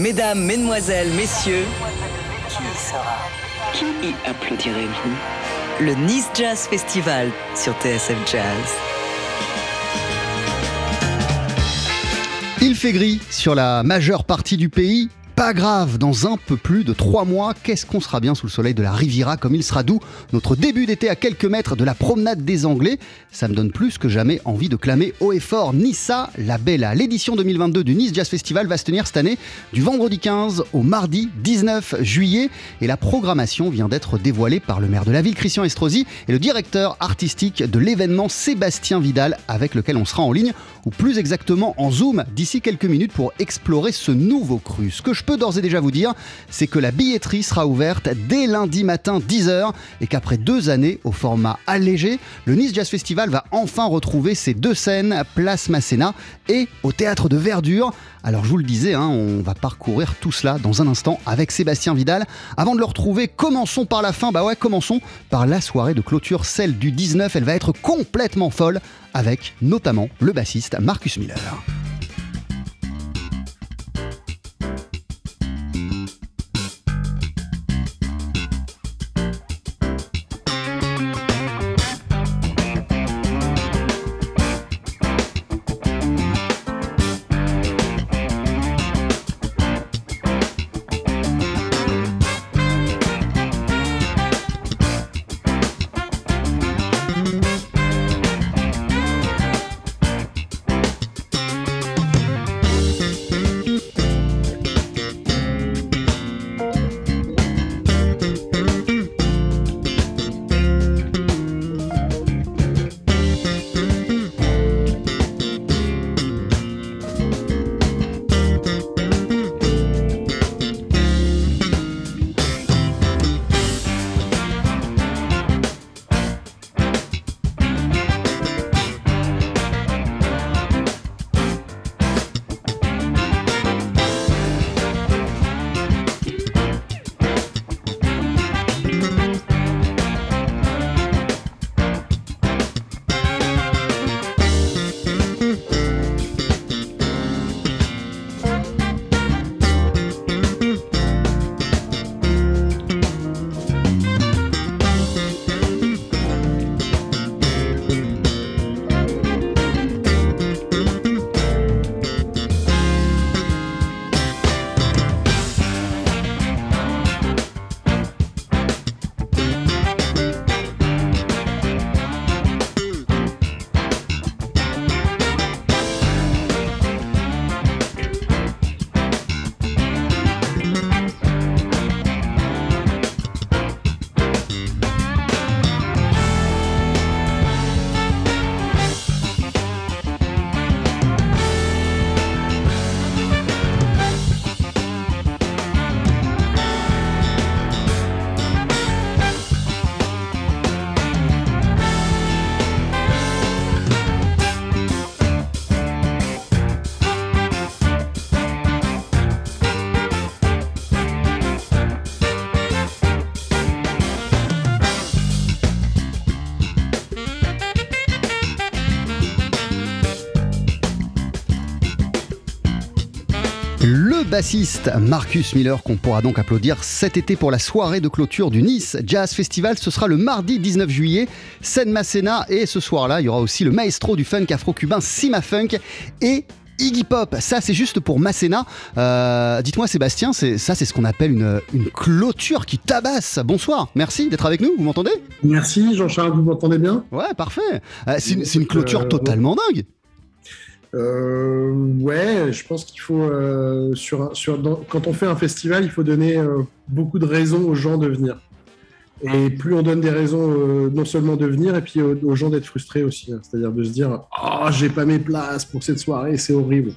Mesdames, Mesdemoiselles, Messieurs, Qui sera Qui applaudirez-vous le Nice Jazz Festival sur TSF Jazz. Il fait gris sur la majeure partie du pays. Pas grave, dans un peu plus de trois mois, qu'est-ce qu'on sera bien sous le soleil de la Riviera comme il sera doux Notre début d'été à quelques mètres de la promenade des Anglais, ça me donne plus que jamais envie de clamer haut et fort Nissa la Bella. L'édition 2022 du Nice Jazz Festival va se tenir cette année du vendredi 15 au mardi 19 juillet et la programmation vient d'être dévoilée par le maire de la ville Christian Estrosi et le directeur artistique de l'événement Sébastien Vidal avec lequel on sera en ligne ou plus exactement en zoom d'ici quelques minutes pour explorer ce nouveau cru. D'ores et déjà vous dire, c'est que la billetterie sera ouverte dès lundi matin 10h et qu'après deux années au format allégé, le Nice Jazz Festival va enfin retrouver ses deux scènes, Place Masséna et au Théâtre de Verdure. Alors je vous le disais, hein, on va parcourir tout cela dans un instant avec Sébastien Vidal. Avant de le retrouver, commençons par la fin. Bah ouais, commençons par la soirée de clôture, celle du 19. Elle va être complètement folle avec notamment le bassiste Marcus Miller. Marcus Miller qu'on pourra donc applaudir cet été pour la soirée de clôture du Nice Jazz Festival. Ce sera le mardi 19 juillet, scène Masséna et ce soir-là, il y aura aussi le maestro du funk afro-cubain Sima Funk et Iggy Pop, ça c'est juste pour Masséna. Euh, Dites-moi Sébastien, ça c'est ce qu'on appelle une, une, clôture qui tabasse. Bonsoir, merci d'être avec nous, vous m'entendez? Merci Jean-Charles, vous m'entendez bien? Ouais, parfait. Euh, c'est une, une, clôture euh, totalement dingue. Euh, ouais, je pense qu'il faut, euh, quand on fait un festival, il faut donner euh, beaucoup de raisons aux gens de venir. Et plus on donne des raisons, non seulement de venir, et puis aux, gens d'être frustrés aussi. Hein. C'est-à-dire de se dire Oh, j'ai pas mes places pour cette soirée, c'est horrible.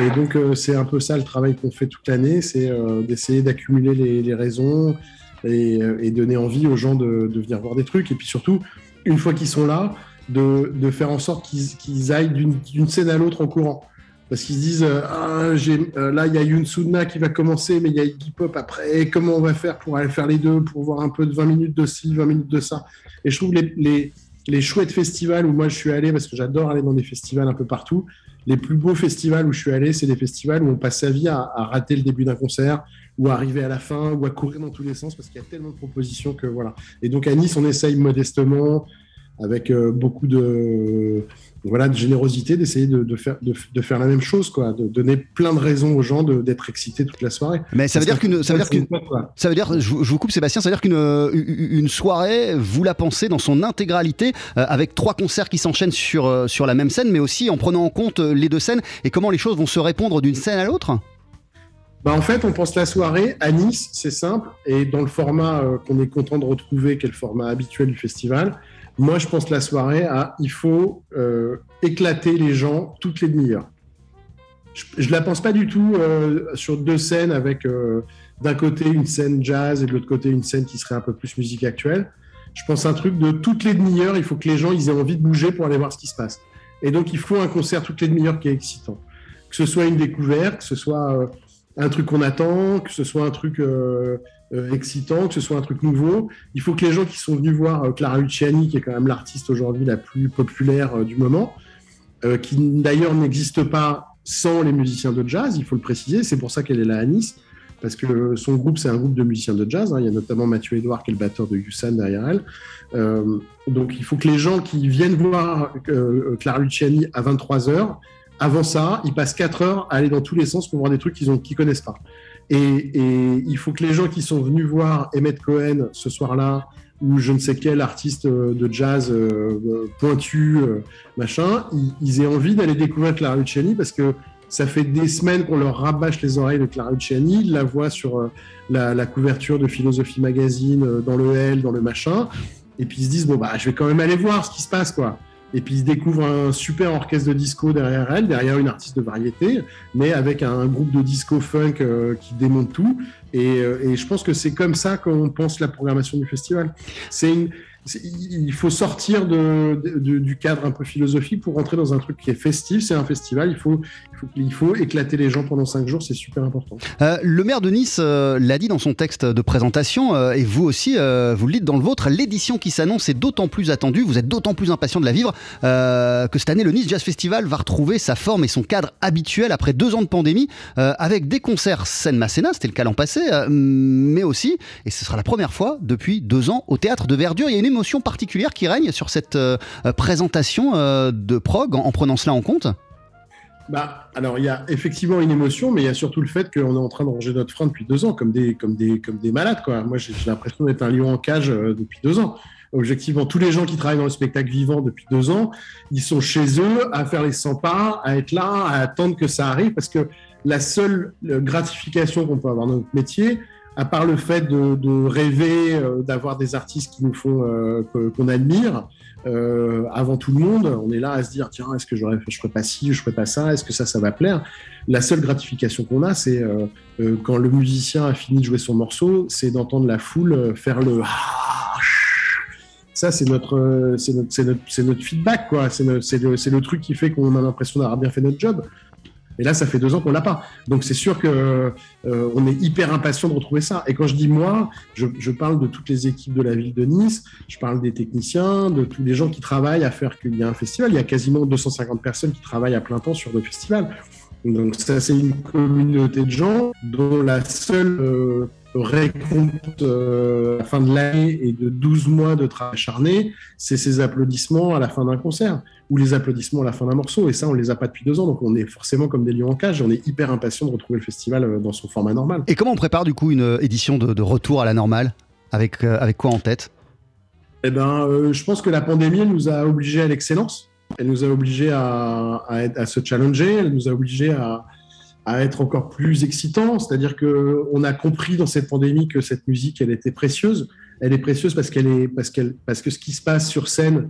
Et donc, c'est un peu ça le travail qu'on fait toute l'année c'est d'essayer d'accumuler les, raisons et, donner envie aux gens de venir voir des trucs. Et puis surtout, une fois qu'ils sont là, de, faire en sorte qu'ils qu aillent d'une scène à l'autre en courant. Parce qu'ils se disent, ah, euh, là, il y a Yunsuna qui va commencer, mais il y a Iggy Pop après. Comment on va faire pour aller faire les deux, pour voir un peu de 20 minutes de ci, 20 minutes de ça? Et je trouve les, les, les chouettes festivals où moi je suis allé, parce que j'adore aller dans des festivals un peu partout, les plus beaux festivals où je suis allé, c'est des festivals où on passe sa vie à, rater le début d'un concert, ou à arriver à la fin, ou à courir dans tous les sens, parce qu'il y a tellement de propositions que voilà. Et donc à Nice, on essaye modestement, avec euh, beaucoup de voilà de générosité d'essayer de, faire de, faire la même chose quoi de donner plein de raisons aux gens d'être excités toute la soirée. Mais ça veut dire qu'une ça veut dire qu'une ça veut dire je, vous coupe Sébastien ça veut dire qu'une euh, une soirée vous la pensez dans son intégralité euh, avec trois concerts qui s'enchaînent sur sur la même scène mais aussi en prenant en compte les deux scènes et comment les choses vont se répondre d'une scène à l'autre? Bah en fait, on pense la soirée à Nice, c'est simple, et dans le format qu'on est content de retrouver, qui est le format habituel du festival, moi, je pense la soirée à il faut euh, éclater les gens toutes les demi-heures. Je ne la pense pas du tout euh, sur deux scènes avec euh, d'un côté une scène jazz et de l'autre côté une scène qui serait un peu plus musique actuelle. Je pense un truc de toutes les demi-heures, il faut que les gens ils aient envie de bouger pour aller voir ce qui se passe. Et donc, il faut un concert toutes les demi-heures qui est excitant. Que ce soit une découverte, que ce soit un truc qu'on attend, que ce soit un truc euh, excitant, que ce soit un truc nouveau. Il faut que les gens qui sont venus voir euh, Clara Luciani, qui est quand même l'artiste aujourd'hui la plus populaire euh, du moment, qui d'ailleurs n'existe pas sans les musiciens de jazz, il faut le préciser, c'est pour ça qu'elle est là à Nice, parce que son groupe, c'est un groupe de musiciens de jazz. Hein. Il y a notamment Mathieu Edouard, qui est le batteur de Yusan derrière elle. donc il faut que les gens qui viennent voir Clara Luciani à 23h, avant ça, ils passent 4 heures à aller dans tous les sens pour voir des trucs qu'ils ne connaissent pas. Et, il faut que les gens qui sont venus voir Emmett Cohen ce soir-là, ou je ne sais quel artiste euh, de jazz euh, pointu, euh, machin, ils, aient envie d'aller découvrir Clara Luciani parce que ça fait des semaines qu'on leur rabâche les oreilles de Clara Luciani, ils la voient sur la, couverture de Philosophie Magazine, dans le L, dans le machin, et puis ils se disent, bon, bah, je vais quand même aller voir ce qui se passe, quoi. Et puis ils découvrent un super orchestre de disco derrière elle, derrière une artiste de variété, mais avec un groupe de disco funk euh, qui démonte tout. Et, euh, et je pense que c'est comme ça qu'on pense la programmation du festival. C'est une, il faut sortir du cadre un peu philosophique pour rentrer dans un truc qui est festif. C'est un festival. Il faut, éclater les gens pendant cinq jours. C'est super important. Euh, le maire de Nice euh, l'a dit dans son texte de présentation, euh, et vous aussi, vous le dites dans le vôtre. L'édition qui s'annonce est d'autant plus attendue. Vous êtes d'autant plus impatient de la vivre que cette année, le Nice Jazz Festival va retrouver sa forme et son cadre habituel après deux ans de pandémie, avec des concerts scène Masséna, c'était le cas l'an passé, mais aussi, et ce sera la première fois depuis deux ans, au théâtre de Verdure. Émotion particulière qui règne sur cette euh, présentation euh, de prog en, prenant cela en compte? Bah, alors il y a effectivement une émotion, mais il y a surtout le fait qu'on est en train de ranger notre frein depuis deux ans, comme des, comme des, comme des malades. Quoi. Moi, j'ai l'impression d'être un lion en cage euh, depuis deux ans. Objectivement, tous les gens qui travaillent dans le spectacle vivant depuis deux ans, ils sont chez eux à faire les 100 pas, à être là, à attendre que ça arrive, parce que la seule gratification qu'on peut avoir dans notre métier, à part le fait de, rêver euh, d'avoir des artistes qui nous font euh, qu'on admire, euh, avant tout le monde, on est là à se dire tiens, est-ce que je ferais pas ci, je ferais pas ça, est-ce que ça, ça va plaire? La seule gratification qu'on a, c'est quand le musicien a fini de jouer son morceau, c'est d'entendre la foule faire le ça, c'est notre, notre, notre, notre, feedback, quoi. C'est le, le, truc qui fait qu'on a l'impression d'avoir bien fait notre job. Et là, ça fait deux ans qu'on l'a pas. Donc c'est sûr que euh, on est hyper impatient de retrouver ça. Et quand je dis moi, je, parle de toutes les équipes de la ville de Nice, je parle des techniciens, de tous les gens qui travaillent à faire qu'il y ait un festival. Il y a quasiment 250 personnes qui travaillent à plein temps sur le festival. Donc ça, c'est une communauté de gens dont la seule euh, récompte euh, à la fin de l'année et de 12 mois de travail acharné, c'est ces applaudissements à la fin d'un concert ou les applaudissements à la fin d'un morceau. Et ça, on les a pas depuis deux ans, donc on est forcément comme des lions en cage. on est hyper impatient de retrouver le festival euh, dans son format normal. Et comment on prépare du coup une euh, édition de, retour à la normale? Avec, avec quoi en tête? Eh ben, je pense que la pandémie nous a obligés à l'excellence. Elle nous a obligés à, à, à se challenger. Elle nous a obligés à, à être encore plus excitant. C'est-à-dire que on a compris dans cette pandémie que cette musique, elle était précieuse. Elle est précieuse parce qu'elle est parce qu'elle parce que ce qui se passe sur scène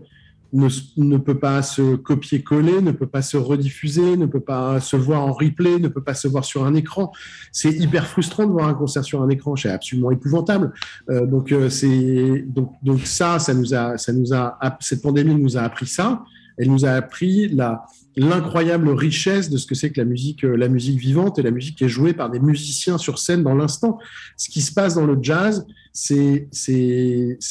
ne, peut pas se copier-coller, ne peut pas se rediffuser, ne peut pas se voir en replay, ne peut pas se voir sur un écran. C'est hyper frustrant de voir un concert sur un écran, c'est absolument épouvantable. Euh, donc euh, donc donc ça, ça nous a ça nous a cette pandémie nous a appris ça. Elle nous a appris l'incroyable richesse de ce que c'est que la musique, euh, la musique vivante et la musique qui est jouée par des musiciens sur scène dans l'instant. Ce qui se passe dans le jazz, c'est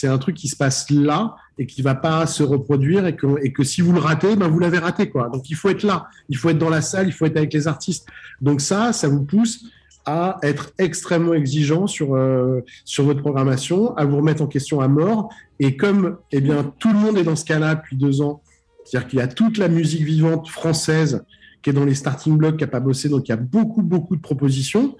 un truc qui se passe là et qui va pas se reproduire et que, si vous le ratez, ben vous l'avez raté quoi. Donc il faut être là, il faut être dans la salle, il faut être avec les artistes. Donc ça, ça vous pousse à être extrêmement exigeant sur, euh, sur votre programmation, à vous remettre en question à mort. Et comme eh bien, tout le monde est dans ce cas-là depuis deux ans, c'est-à-dire qu'il y a toute la musique vivante française qui est dans les starting blocks, qui n'a pas bossé, donc il y a beaucoup, beaucoup de propositions.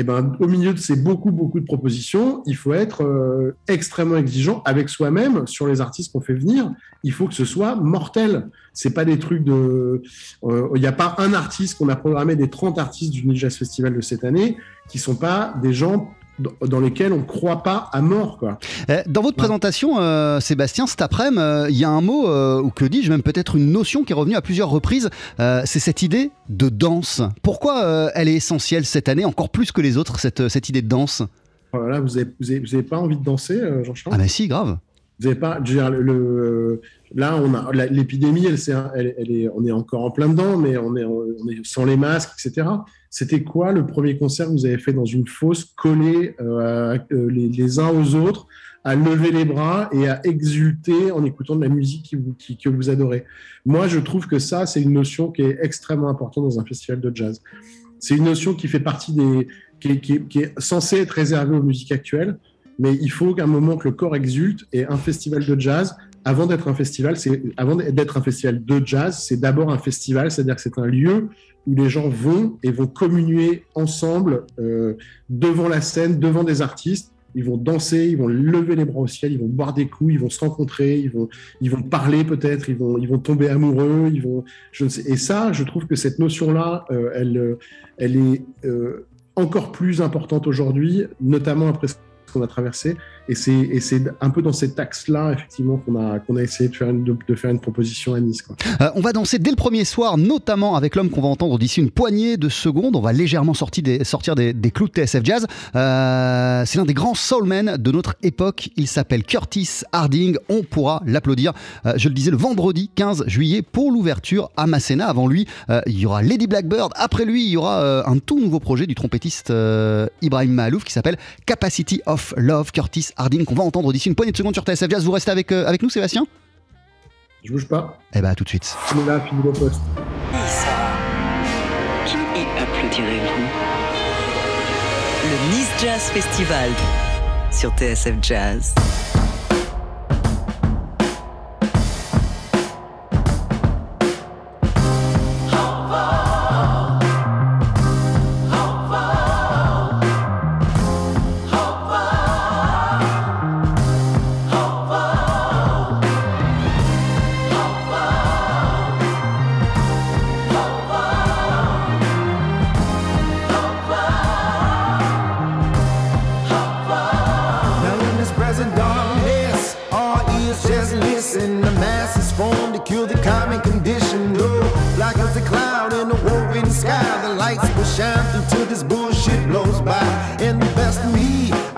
Et ben, au milieu de ces beaucoup, beaucoup de propositions, il faut être euh, extrêmement exigeant avec soi-même sur les artistes qu'on fait venir. Il faut que ce soit mortel. C'est pas des trucs de. Euh, il n'y a pas un artiste qu'on a programmé des 30 artistes du Jazz Festival de cette année qui sont pas des gens dans lesquels on ne croit pas à mort. Quoi. Eh, dans votre présentation, euh, Sébastien, cet après-midi, euh, il y a un mot, euh, ou que dis-je, même peut-être une notion qui est revenue à plusieurs reprises, c'est cette idée de danse. Pourquoi elle est essentielle cette année, encore plus que les autres, cette, cette idée de danse? Voilà, vous n'avez vous avez, pas envie de danser, Jean-Charles? Ah mais si, grave. Vous avez pas, le, là, on a l'épidémie, elle, elle, elle, est, on est encore en plein dedans, mais on est, on est sans les masques, etc. C'était quoi le premier concert que vous avez fait dans une fosse, collé euh, euh, les, uns aux autres, à lever les bras et à exulter en écoutant de la musique que vous adorez? Moi, je trouve que ça, c'est une notion qui est extrêmement importante dans un festival de jazz. C'est une notion qui fait partie des. qui est, qui est censée être réservée aux musiques actuelles, mais il faut qu'à un moment que le corps exulte et un festival de jazz, avant d'être un festival, c'est avant d'être un festival de jazz, c'est d'abord un festival, c'est-à-dire que c'est un lieu où les gens vont et vont communier ensemble euh, devant la scène, devant des artistes. Ils vont danser, ils vont lever les bras au ciel, ils vont boire des coups, ils vont se rencontrer, ils vont, ils vont parler peut-être, ils vont, ils vont tomber amoureux, je ne sais. Et ça, je trouve que cette notion-là, euh, elle, elle est euh, encore plus importante aujourd'hui, notamment après qu'on a traversé. Et c'est un peu dans cet axe-là, effectivement, qu'on a, essayé de faire, une, proposition à Nice. Euh, on va danser dès le premier soir, notamment avec l'homme qu'on va entendre d'ici une poignée de secondes. On va légèrement sortir des clous de TSF Jazz. Euh, c'est l'un des grands soulmen de notre époque. Il s'appelle Curtis Harding. On pourra l'applaudir, euh, je le disais, le vendredi 15 juillet pour l'ouverture à Masséna. Avant lui, il y aura Lady Blackbird. Après lui, il y aura un tout nouveau projet du trompettiste Ibrahim Mahalouf qui s'appelle Capacity of Love, Curtis Harding, qu'on va entendre d'ici une poignée de secondes sur TSF Jazz. Vous restez avec, euh, avec nous, Sébastien? Je bouge pas. Eh bah, tout de suite. On est là, fini le poste. Qui applaudirez-vous Le Nice Jazz Festival sur TSF Jazz.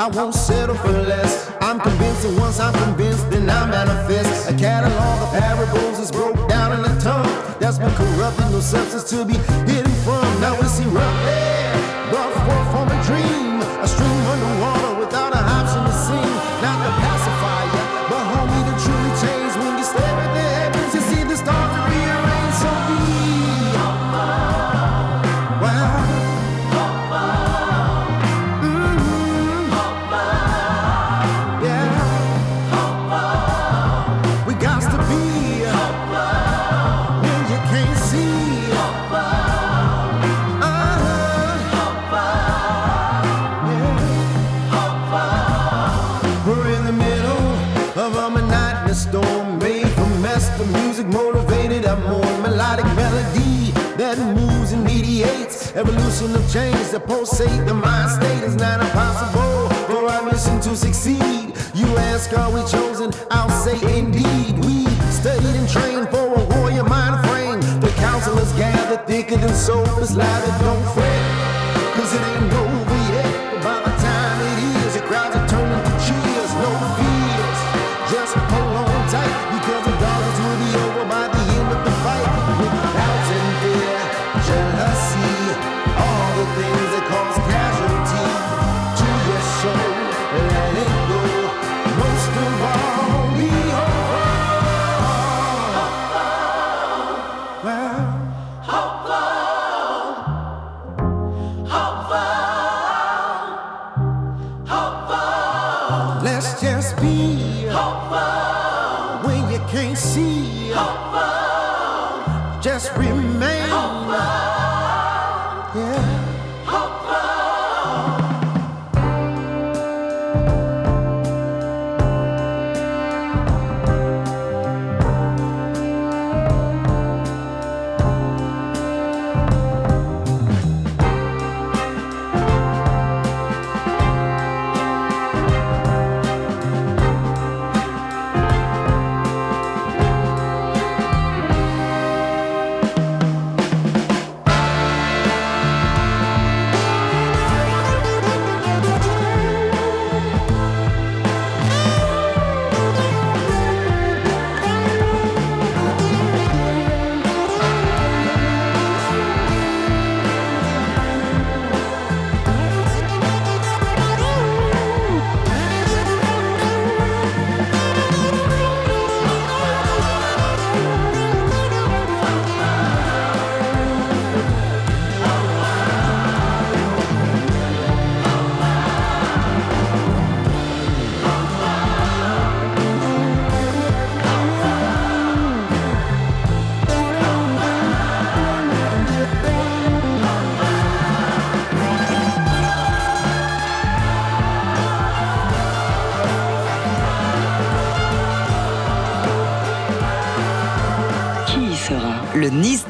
Won't settle for less. I'm convinced that once I'm convinced, then I manifest. A catalog of parables is broke down in a tongue that's been corrupted, no substance to be hidden from. Now it's erupted, brought forth from a dream, a stream Evolution of change that pulsate the mind state is not impossible for our mission to succeed. You ask, are we chosen? I'll say indeed. We studied and trained for a warrior mind frame. The counselors gather thicker than soap. It's loud don't fret,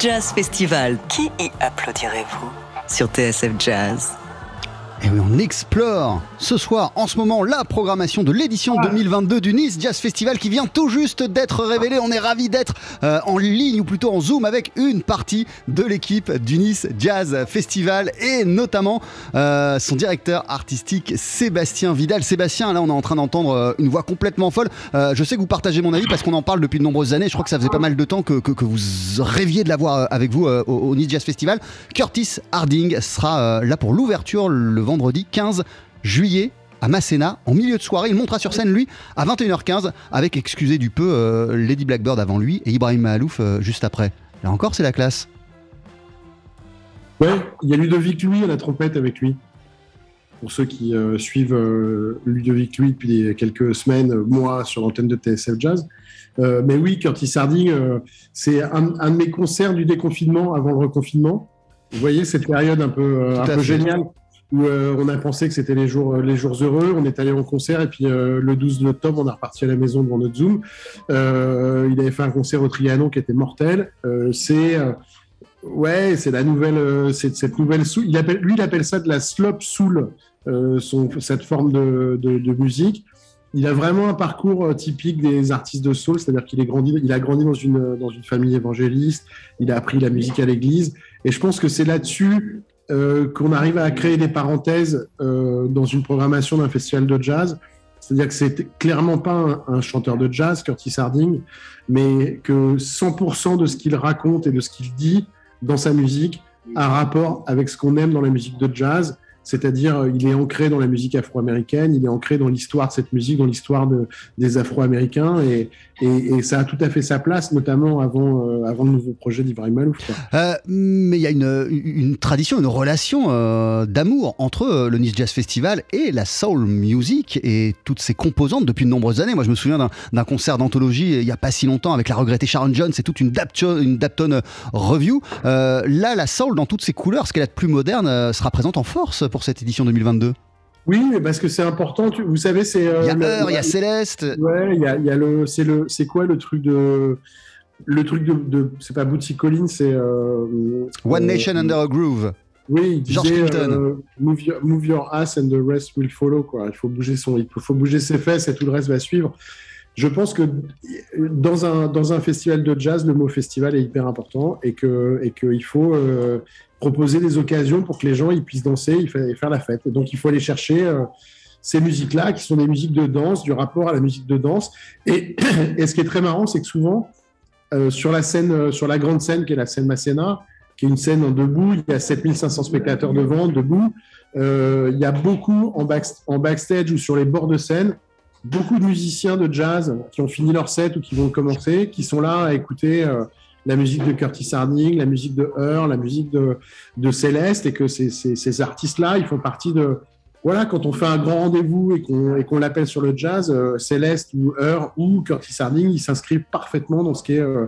Jazz Festival. Qui y applaudirez-vous? Sur TSF Jazz. Et oui, on explore ce soir, en ce moment, la programmation de l'édition 2022 du Nice Jazz Festival qui vient tout juste d'être révélée. On est ravis d'être euh, en ligne ou plutôt en Zoom avec une partie de l'équipe du Nice Jazz Festival et notamment euh, son directeur artistique Sébastien Vidal. Sébastien, là, on est en train d'entendre euh, une voix complètement folle. Euh, je sais que vous partagez mon avis parce qu'on en parle depuis de nombreuses années. Je crois que ça faisait pas mal de temps que, que- que vous rêviez de l'avoir avec vous au, au Nice Jazz Festival. Curtis Harding sera là pour l'ouverture le vendredi 15 juillet à Masséna, en milieu de soirée. Il montera sur scène, lui, à 21h15, avec, excusez du peu, euh, Lady Blackbird avant lui et Ibrahim Mahalouf euh, juste après. Là encore, c'est la classe. Ouais, il y a Ludovic Louis à la trompette avec lui. Pour ceux qui euh, suivent Ludovic Louis depuis des- quelques semaines, mois sur l'antenne de TSF Jazz. Mais oui, Curtis Harding, c'est un, un de mes concerts du déconfinement avant le reconfinement. Vous voyez cette période un peu, un géniale où euh, on a pensé que c'était les jours, les jours heureux. On est allé en concert et puis euh, le 12 octobre, on est reparti à la maison devant notre Zoom. Euh, il avait fait un concert au Trianon qui était mortel. Euh, c'est euh, Ouais, c'est la nouvelle, euh, c'est cette nouvelle soul. Il appelle, lui, il appelle ça de la slop soul, euh, cette forme de, musique. Il a vraiment un parcours euh, typique des artistes de soul, c'est-à-dire qu'il a grandi dans une famille évangéliste. Il a appris la musique à l'église, et je pense que c'est là-dessus euh, qu'on arrive à créer des parenthèses euh, dans une programmation d'un festival de jazz. C'est-à-dire que c'est clairement pas un, un chanteur de jazz, Curtis Harding, mais que 100% de ce qu'il raconte et de ce qu'il dit dans sa musique a rapport avec ce qu'on aime dans la musique de jazz, c'est-à-dire euh, il est ancré dans la musique afro-américaine, il est ancré dans l'histoire de cette musique, dans l'histoire de, des Afro-Américains, et, ça a tout à fait sa place, notamment avant, euh, le nouveau projet d'Ibrahim Malouf. Euh, mais il y a une, tradition, une relation d'amour entre le Nice Jazz Festival et la soul music et toutes ses composantes depuis de nombreuses années. Moi, je me souviens d'un- concert d'anthologie il n'y a pas si longtemps avec la regrettée Sharon Jones et toute une, Dapto- une Dapton review. Là, la soul, dans toutes ses couleurs, ce qu'elle a de plus moderne, sera présente en force pour cette édition 2022. Oui, parce que c'est important, tu- vous savez, c'est... euh, Il y a Heure, il y a le- Céleste. Ouais, il y a, il y a le, c'est le, c'est quoi le truc de, le truc de, de- c'est pas Bootsy Collins, c'est euh, One euh, Nation Under a Groove. Oui, il George Clinton. euh, move, your, move your ass and the rest will follow. Quoi. Il faut bouger son, il faut bouger ses fesses et tout le reste va suivre. Je pense que dans un, dans un festival de jazz, le mot festival est hyper important et que et qu'il faut proposer des occasions pour que les gens ils puissent danser et faire la fête. Et donc il faut aller chercher euh, ces musiques-là qui sont des musiques de danse, du rapport à la musique de danse. Et, ce qui est très marrant, c'est que souvent euh, sur la scène, euh, sur la grande scène qui est la scène Masséna, qui est une scène en debout, il y a 7500 spectateurs devant, debout. Euh, il y a beaucoup en, back- en backstage ou sur les bords de scène, beaucoup de musiciens de jazz qui ont fini leur set ou qui vont commencer, qui sont là à écouter la musique de Curtis Harding, la musique de Heur, la musique de, de Céleste, et que ces, artistes-là, ils font partie de, voilà, quand on fait un grand rendez-vous et qu'on qu'on l'appelle sur le jazz, euh, Céleste ou Heur ou Curtis Harding, ils s'inscrivent parfaitement dans ce qui est euh,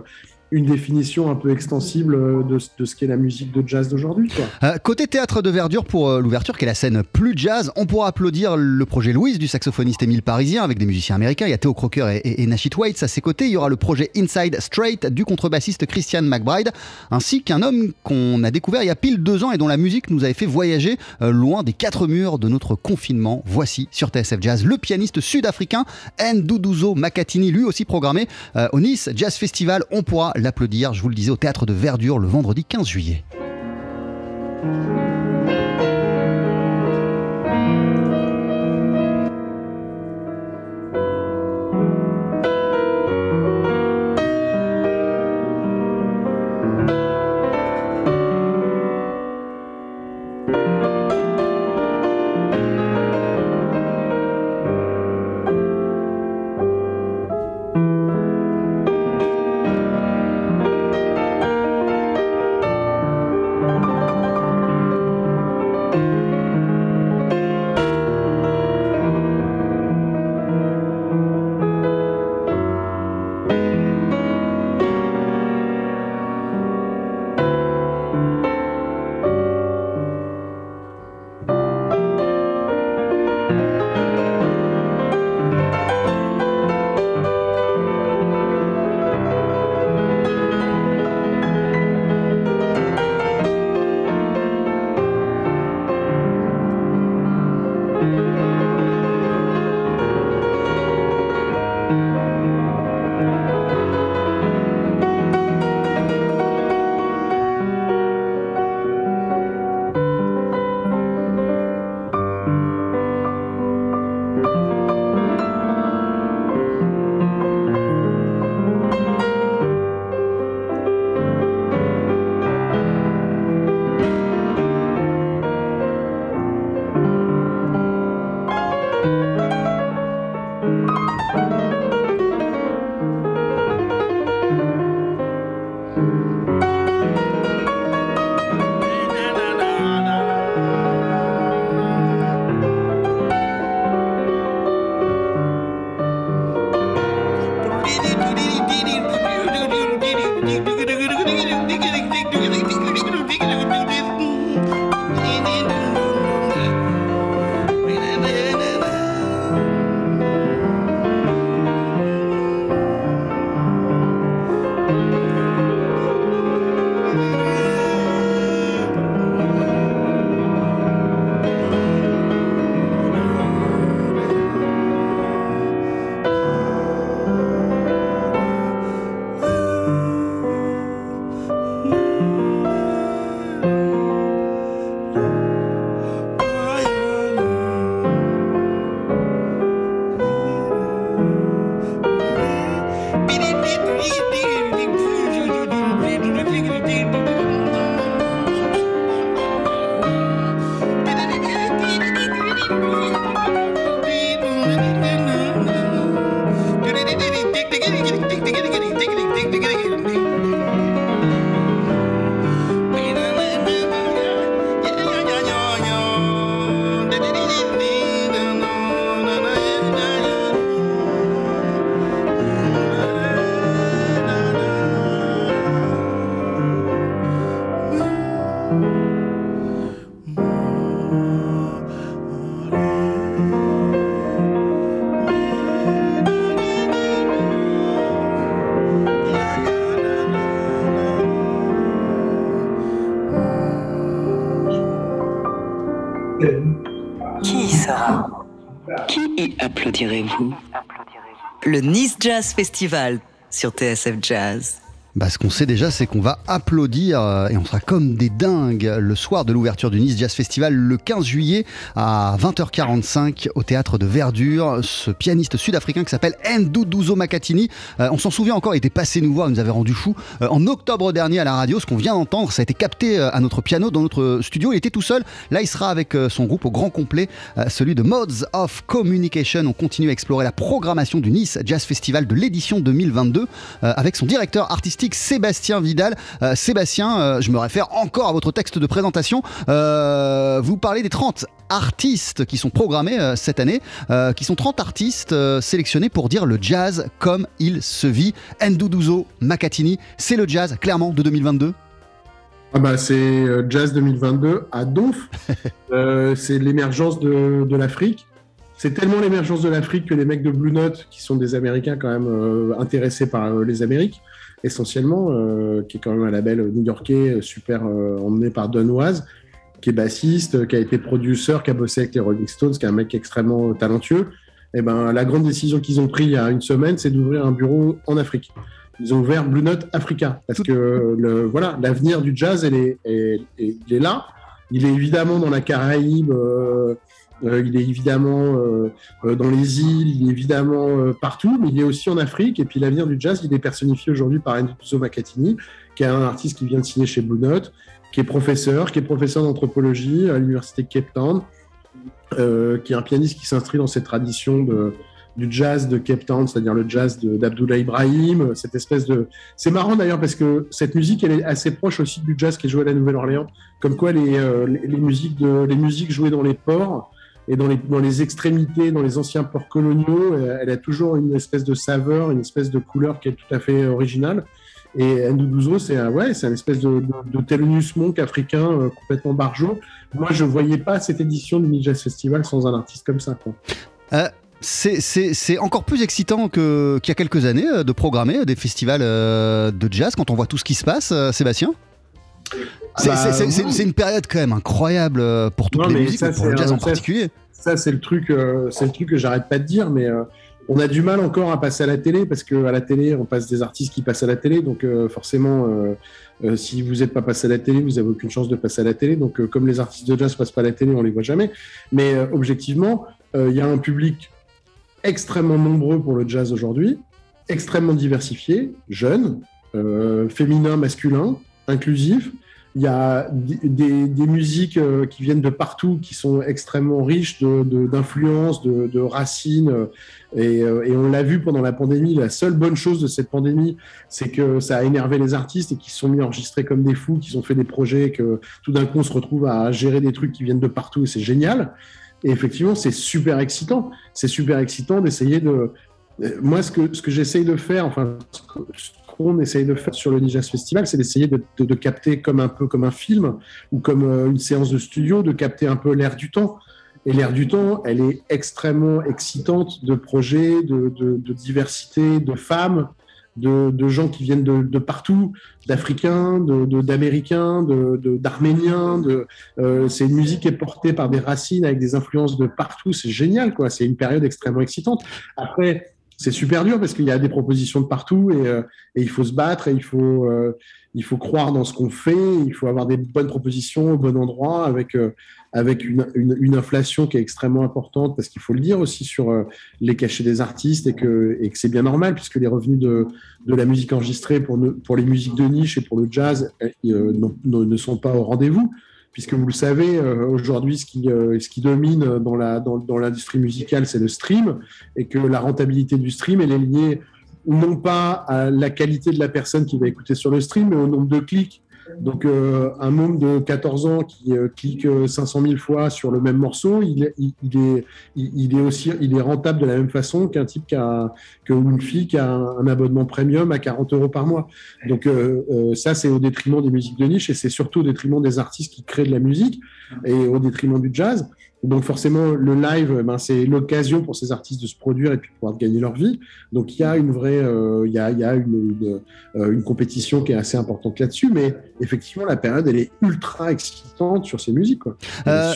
une définition un peu extensible euh, de, ce qu'est la musique de jazz d'aujourd'hui. Euh, côté théâtre de verdure pour euh, l'ouverture, qui est la scène plus jazz, on pourra applaudir le projet Louise du saxophoniste Émile Parisien avec des musiciens américains. Il y a Theo Crocker et, et, et Nashit Waits à ses côtés. Il y aura le projet Inside Straight du contrebassiste Christian McBride, ainsi qu'un homme qu'on a découvert il y a pile deux ans et dont la musique nous avait fait voyager loin des quatre murs de notre confinement. Voici sur TSF Jazz le pianiste sud-africain Nduduzo Makatini, lui aussi programmé au Nice Jazz Festival. On pourra l'applaudir, je vous le disais, au théâtre de Verdure le vendredi 15 juillet. Applaudirez-vous Le Nice Jazz Festival sur TSF Jazz. Bah, ce qu'on sait déjà, c'est qu'on va applaudir euh, et on sera comme des dingues le soir de l'ouverture du Nice Jazz Festival le 15 juillet à 20h45 au théâtre de Verdure. Ce pianiste sud-africain qui s'appelle Nduduzo Makatini, euh, on s'en souvient encore, il était passé nous voir, il nous avait rendu fou euh, en octobre dernier à la radio. Ce qu'on vient d'entendre, ça a été capté euh, à notre piano dans notre studio. Il était tout seul. Là, il sera avec euh, son groupe au grand complet, celui de Modes of Communication. On continue à explorer la programmation du Nice Jazz Festival de l'édition 2022 euh, avec son directeur artistique Sébastien Vidal. Euh, Sébastien, euh, je me réfère encore à votre texte de présentation. Euh, vous parlez des 30 artistes qui sont programmés cette année, qui sont 30 artistes sélectionnés pour dire le jazz comme il se vit. Nduduzo, Makatini, c'est le jazz clairement de 2022 Ah bah, c'est Jazz 2022 à Donf. C'est l'émergence de, de l'Afrique. C'est tellement l'émergence de l'Afrique que les mecs de Blue Note, qui sont des Américains quand même euh, intéressés par euh, les Amériques, essentiellement, euh, qui est quand même un label new-yorkais euh, super euh, emmené par Don Waz, qui est bassiste, qui a été producteur, qui a bossé avec les Rolling Stones, qui est un mec extrêmement talentueux. Et ben, la grande décision qu'ils ont prise il y a une semaine, c'est d'ouvrir un bureau en Afrique. Ils ont ouvert Blue Note Africa parce que le, voilà, l'avenir du jazz, elle est, est- il là. Il est évidemment dans la Caraïbe, euh, il est évidemment euh, euh, dans les îles, il est évidemment euh, partout, mais il est aussi en Afrique. Et puis l'avenir du jazz, il est personnifié aujourd'hui par Enzo Makatini, qui est un artiste qui vient de signer chez Blue Note, qui est professeur, qui est professeur d'anthropologie à l'université de Cape Town, euh, qui est un pianiste qui s'inscrit dans cette tradition du jazz de Cape Town, c'est-à-dire le jazz d'Abdullah Ibrahim, cette espèce de... C'est marrant d'ailleurs parce que cette musique, elle est assez proche aussi du jazz qui est joué à la Nouvelle-Orléans, comme quoi euh, les musiques jouées dans les ports et dans les, extrémités, dans les anciens ports coloniaux, euh, elle a toujours une espèce de saveur, une espèce de couleur qui est tout à fait originale. Et Nduduzo, c'est un- ouais, c'est un espèce de, de, de Monk africain euh, complètement barjot. Moi, je voyais pas cette édition du Jazz Festival sans un artiste comme ça. C'est- encore plus excitant qu'il y a quelques années euh, de programmer des festivals euh, de jazz quand on voit tout ce qui se passe, euh, Sébastien? C'est bah, c'est- une période quand même incroyable euh, pour toutes Non, les musiques, ça, pour le jazz en ça, particulier. Ça, c'est le truc, euh, c'est le truc que j'arrête pas de dire, mais euh, on a du mal encore à passer à la télé parce que à la télé, on passe des artistes qui passent à la télé, donc euh, forcément, si vous n'êtes pas passé à la télé, vous avez aucune chance de passer à la télé. Donc, comme les artistes de jazz passent pas à la télé, on les voit jamais. Mais objectivement, il y a un public extrêmement nombreux pour le jazz aujourd'hui, extrêmement diversifié, jeune, féminin, masculin, inclusif. Il y a des, musiques euh, qui viennent de partout, qui sont extrêmement riches d'influences, de, racines. euh, Et, euh, et on l'a vu pendant la pandémie. La seule bonne chose de cette pandémie, c'est que ça a énervé les artistes et qu'ils se sont mis à enregistrer comme des fous, qu'ils ont fait des projets, que tout d'un coup on se retrouve à gérer des trucs qui viennent de partout et c'est génial. Et effectivement, c'est super excitant. C'est super excitant d'essayer de. Moi, ce que, ce que j'essaye de faire, enfin, qu'on essaye de faire sur le Nijas Festival, c'est d'essayer de, capter comme un peu comme un film ou comme euh, une séance de studio, de capter un peu l'air du temps. Et l'air du temps, elle est extrêmement excitante de projets, de, diversité, de femmes, de, gens qui viennent de, partout, d'Africains, d'Américains, d'Arméniens. Euh, c'est une musique qui est portée par des racines avec des influences de partout. C'est génial, quoi. C'est une période extrêmement excitante. Après, c'est super dur parce qu'il y a des propositions de partout et, euh, et il faut se battre et il faut, euh, il faut croire dans ce qu'on fait. Il faut avoir des bonnes propositions au bon endroit avec, euh, avec une, une, une inflation qui est extrêmement importante parce qu'il faut le dire aussi sur euh, les cachets des artistes et que, et que c'est bien normal puisque les revenus de, de la musique enregistrée pour, pour les musiques de niche et pour le jazz euh, euh, ne, ne sont pas au rendez-vous puisque vous le savez, euh, aujourd'hui, ce qui, euh, domine dans l'industrie musicale, c'est le stream, et que la rentabilité du stream, est liée non pas à la qualité de la personne qui va écouter sur le stream, mais au nombre de clics. Donc, euh, un môme de 14 ans qui euh, clique euh, 500 000 fois sur le même morceau, il, est- aussi, rentable de la même façon qu'un type qui a, que une fille qui a un, abonnement premium à 40 euros par mois. Donc, euh, euh, ça, c'est au détriment des musiques de niche et c'est surtout au détriment des artistes qui créent de la musique et au détriment du jazz. Donc, forcément, le live, ben, c'est l'occasion pour ces artistes de se produire et puis de pouvoir gagner leur vie. Donc, il y a une vraie, euh, il y a, il y a une, une, euh, une compétition qui est assez importante là-dessus, mais effectivement, la période, elle est ultra excitante sur ces musiques. Quoi. Euh,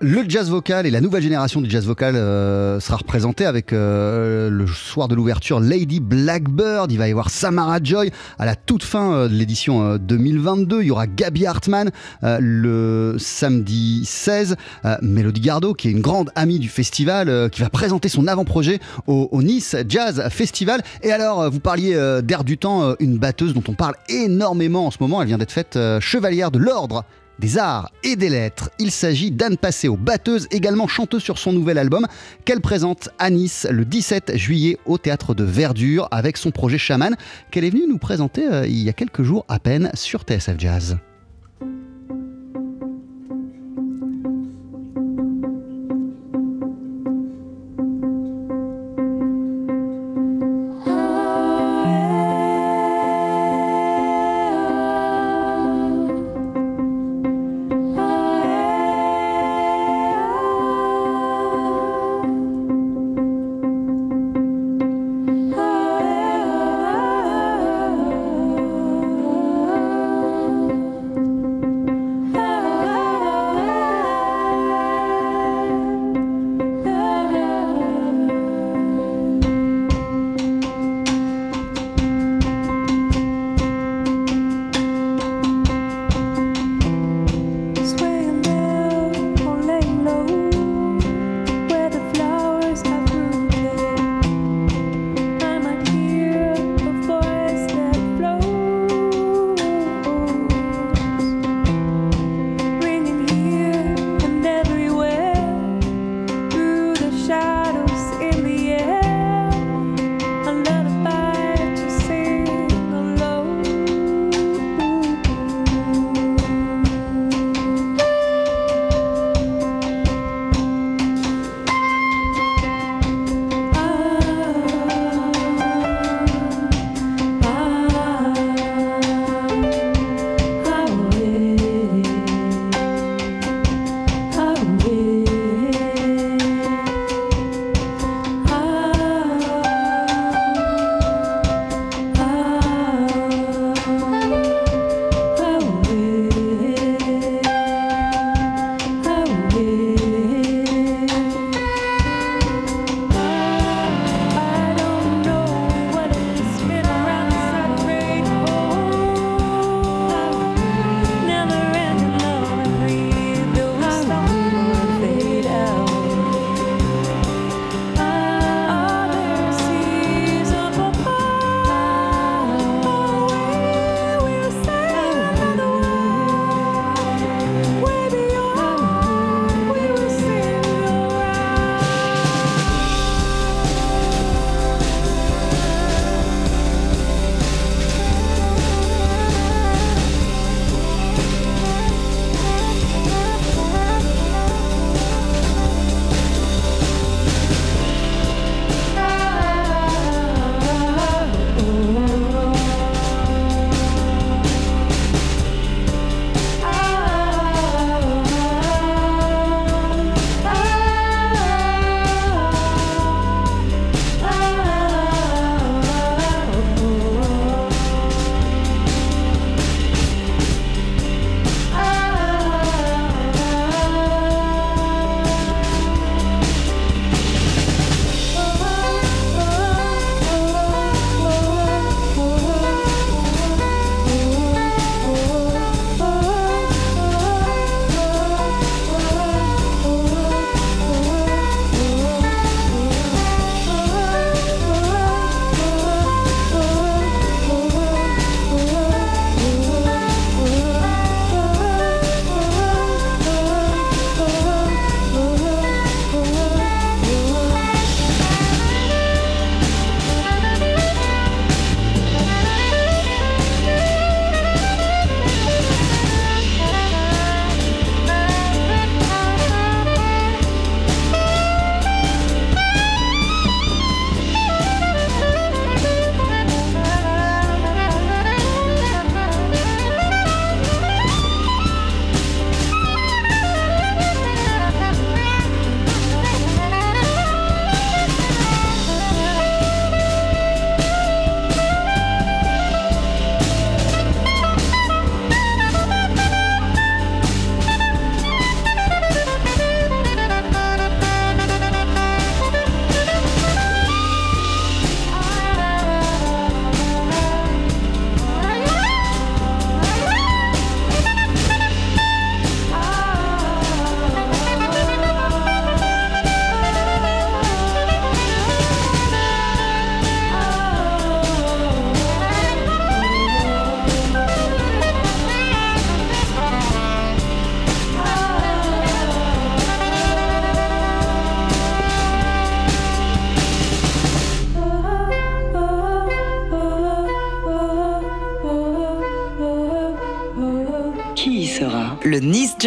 Le jazz vocal et la nouvelle génération du jazz vocal euh, sera représenté avec euh, le soir de l'ouverture Lady Blackbird. Il va y avoir Samara Joy à la toute fin euh, de l'édition euh, 2022. Il y aura Gabi Hartmann euh, le samedi 16. Euh, Mélodie Gardot, qui est une grande amie du festival, qui va présenter son avant-projet au, au Nice Jazz Festival. Et alors, vous parliez d'Air du Temps, une batteuse dont on parle énormément en ce moment. Elle vient d'être faite chevalière de l'ordre des arts et des lettres. Il s'agit d'Anne Passé aux batteuses, également chanteuse sur son nouvel album qu'elle présente à Nice le 17 juillet au théâtre de Verdure avec son projet Chaman qu'elle est venue nous présenter euh, il y a quelques jours à peine sur TSF Jazz.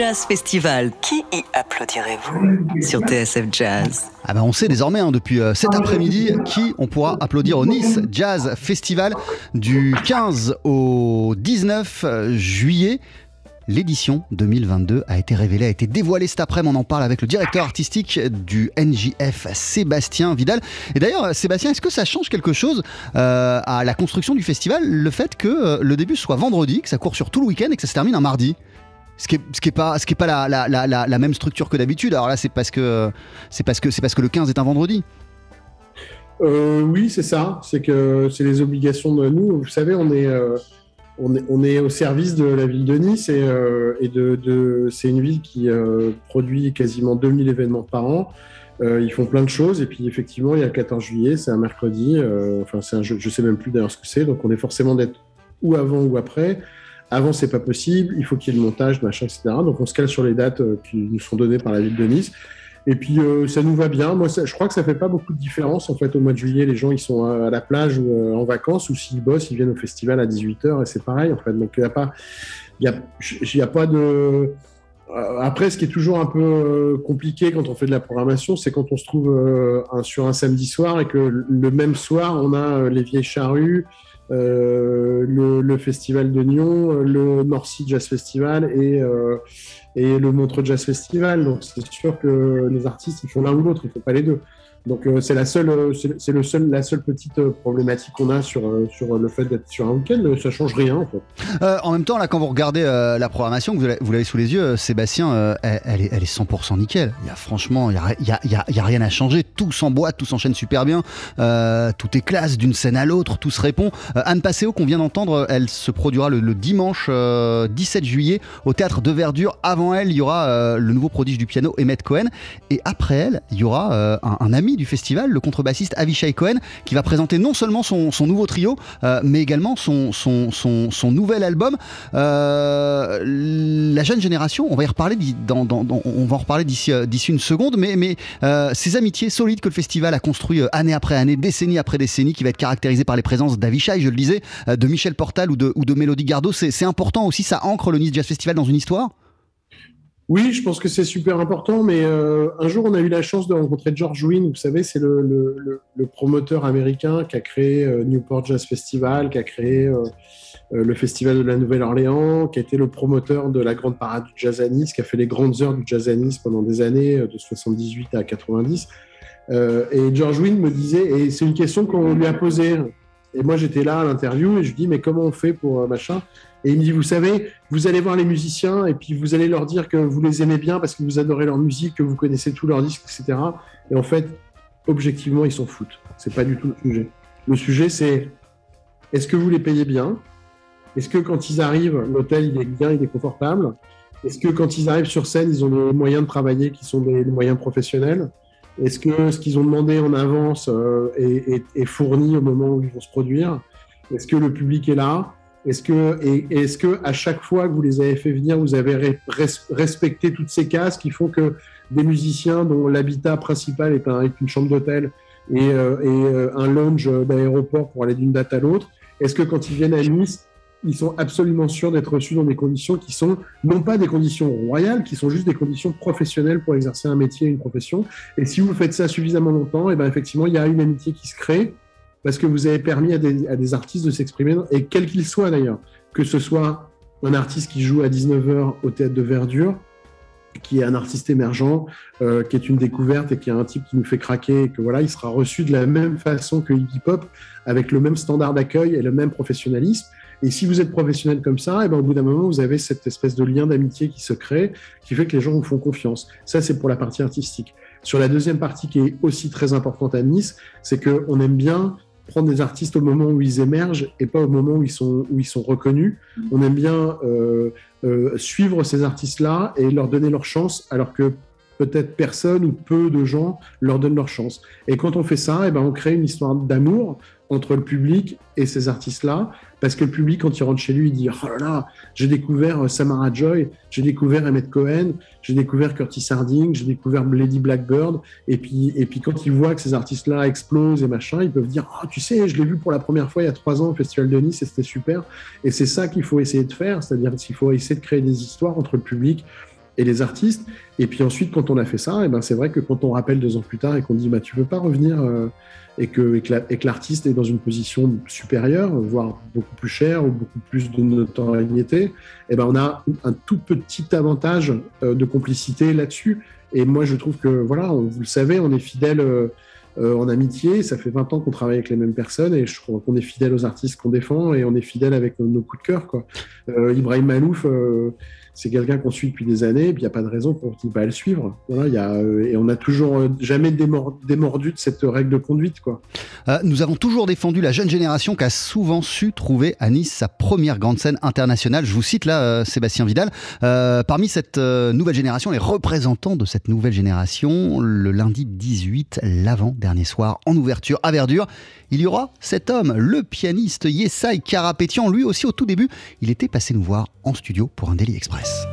Jazz Festival. Qui y applaudirez-vous sur TSF Jazz? Ah ben on sait désormais hein, depuis euh, cet après-midi qui on pourra applaudir au Nice Jazz Festival du 15 au 19 euh, juillet. L'édition 2022 a été révélée, a été dévoilée cet après-midi. On en parle avec le directeur artistique du NJF, Sébastien Vidal. Et d'ailleurs, Sébastien, est-ce que ça change quelque chose euh, à la construction du festival, le fait que le début soit vendredi, que ça court sur tout le week-end et que ça se termine un mardi? Ce qui n'est pas, ce qui est pas la, même structure que d'habitude. Alors là, c'est parce que c'est parce que c'est parce que le 15 est un vendredi. Euh, oui, c'est ça. C'est que c'est les obligations de nous. Vous savez, on est on est, au service de la ville de Nice et, euh, de, c'est une ville qui euh, produit quasiment 2000 événements par an. Euh, ils font plein de choses et puis effectivement, il y a le 14 juillet, c'est un mercredi. enfin, c'est un je sais même plus d'ailleurs ce que c'est. Donc, on est forcément d'être ou avant ou après. Avant, c'est pas possible. Il faut qu'il y ait le montage, machin, etc. Donc, on se cale sur les dates qui nous sont données par la ville de Nice. Et puis euh, ça nous va bien. Moi, je crois que ça fait pas beaucoup de différence en fait au mois de juillet. Les gens ils sont à la plage ou euh, en vacances ou s'ils bossent, ils viennent au festival à 18h et c'est pareil en fait. Donc il n'y a pas, il y a, pas de. Euh, après, ce qui est toujours un peu compliqué quand on fait de la programmation, c'est quand on se trouve sur un samedi soir et que le même soir on a les vieilles charrues. Le, festival de Nyon, le Sea Jazz Festival et, et le Montreux Jazz Festival. Donc c'est sûr que les artistes, ils font l'un ou l'autre, ils ne font pas les deux. Donc euh, c'est la seule, euh, c'est le seul, la seule petite euh, problématique qu'on a sur sur le fait d'être sur un week-end. Ça change rien en fait. en même temps, là, quand vous regardez la programmation, vous l'avez sous les yeux, Sébastien, elle, est, elle est 100% nickel. Il y a franchement, il y a, a, y, a, y a, rien à changer. Tout s'emboîte, tout s'enchaîne super bien. tout est classe d'une scène à l'autre, tout se répond. Anne Passeo qu'on vient d'entendre, elle se produira le, dimanche 17 juillet au théâtre de Verdure. Avant elle, il y aura le nouveau prodige du piano Emmett Cohen, et après elle, il y aura un ami du festival, le contrebassiste Avishai Cohen, qui va présenter non seulement son, nouveau trio, euh, mais également son, son, nouvel album. Euh, la jeune génération, on va y reparler, on va en reparler d'ici, euh, une seconde, mais, mais ces amitiés solides que le festival a construit année après année, décennie après décennie, qui va être caractérisé par les présences d'Avishai, je le disais, de Michel Portal ou de, ou de Mélodie Gardot, c'est important aussi, ça ancre le Nice Jazz Festival dans une histoire? Oui, je pense que c'est super important, mais euh, un jour, on a eu la chance de rencontrer George Wynne. Vous savez, c'est le, promoteur américain qui a créé euh, Newport Jazz Festival, qui a créé euh, le Festival de la Nouvelle-Orléans, qui a été le promoteur de la grande parade du jazz à Nice, qui a fait les grandes heures du jazz à Nice pendant des années, de 78 à 90. et George Wynne me disait, et c'est une question qu'on lui a posée, et moi j'étais là à l'interview, et je lui dis, mais comment on fait pour machin? Et il me dit, vous savez, vous allez voir les musiciens et puis vous allez leur dire que vous les aimez bien parce que vous adorez leur musique, que vous connaissez tous leurs disques, etc. Et en fait, objectivement, ils s'en foutent. C'est pas du tout le sujet. Le sujet, c'est est-ce que vous les payez bien? Est-ce que quand ils arrivent, l'hôtel il est bien, il est confortable? Est-ce que quand ils arrivent sur scène, ils ont les moyens de travailler qui sont des, moyens professionnels? Est-ce que ce qu'ils ont demandé en avance euh, est fourni au moment où ils vont se produire? Est-ce que le public est là? Est-ce que, est-ce que à chaque fois que vous les avez fait venir, vous avez respecté toutes ces cases qui font que des musiciens dont l'habitat principal est, un, une chambre d'hôtel et, euh, euh, un lounge d'aéroport pour aller d'une date à l'autre, est-ce que quand ils viennent à Nice, ils sont absolument sûrs d'être reçus dans des conditions qui sont non pas des conditions royales, qui sont juste des conditions professionnelles pour exercer un métier, une profession? Et si vous faites ça suffisamment longtemps, et eh ben effectivement, il y a une amitié qui se crée parce que vous avez permis à des, artistes de s'exprimer, et quel qu'il soit d'ailleurs, que ce soit un artiste qui joue à 19h au théâtre de Verdure, qui est un artiste émergent, euh, qui est une découverte et qui est un type qui nous fait craquer, et que voilà, il sera reçu de la même façon que Iggy Pop, avec le même standard d'accueil et le même professionnalisme. Et si vous êtes professionnel comme ça, et eh ben, au bout d'un moment, vous avez cette espèce de lien d'amitié qui se crée, qui fait que les gens vous font confiance. Ça, c'est pour la partie artistique. Sur la deuxième partie qui est aussi très importante à Nice, c'est qu'on aime bien prendre des artistes au moment où ils émergent et pas au moment où ils sont, où ils sont reconnus. Mm. On aime bien euh, euh, suivre ces artistes-là et leur donner leur chance, alors que peut-être personne ou peu de gens leur donnent leur chance. Et quand on fait ça, eh ben, on crée une histoire d'amour entre le public et ces artistes-là, parce que le public, quand il rentre chez lui, il dit Oh là là, j'ai découvert euh, Samara Joy, j'ai découvert Emmett Cohen, j'ai découvert Curtis Harding, j'ai découvert Lady Blackbird. Et puis, et puis quand ils voient que ces artistes-là explosent et machin, ils peuvent dire oh, Tu sais, je l'ai vu pour la première fois il y a trois ans au Festival de Nice et c'était super. Et c'est ça qu'il faut essayer de faire, c'est-à-dire qu'il faut essayer de créer des histoires entre le public et les artistes. Et puis ensuite, quand on a fait ça, et eh ben c'est vrai que quand on rappelle deux ans plus tard et qu'on dit bah, Tu veux pas revenir euh, et que, l'artiste est dans une position supérieure, voire beaucoup plus chère ou beaucoup plus de notoriété, eh ben on a un tout petit avantage euh, de complicité là-dessus. Et moi, je trouve que, voilà, vous le savez, on est fidèle euh, euh, en amitié. Ça fait 20 ans qu'on travaille avec les mêmes personnes et je crois qu'on est fidèle aux artistes qu'on défend et on est fidèle avec nos, coups de cœur. Quoi. Ibrahim Malouf, c'est quelqu'un qu'on suit depuis des années, il n'y a pas de raison pour qu'il va le suivre. Voilà, euh, et on n'a toujours euh, jamais démordu de cette règle de conduite. Quoi. Euh, nous avons toujours défendu la jeune génération qui a souvent su trouver à Nice sa première grande scène internationale. Je vous cite là, Sébastien Vidal. parmi cette nouvelle génération, les représentants de cette nouvelle génération, le lundi 18, l'avant-dernier soir, en ouverture à Verdure, il y aura cet homme, le pianiste Yesai Karapetian. Lui aussi, au tout début, il était passé nous voir en studio pour un Daily Express.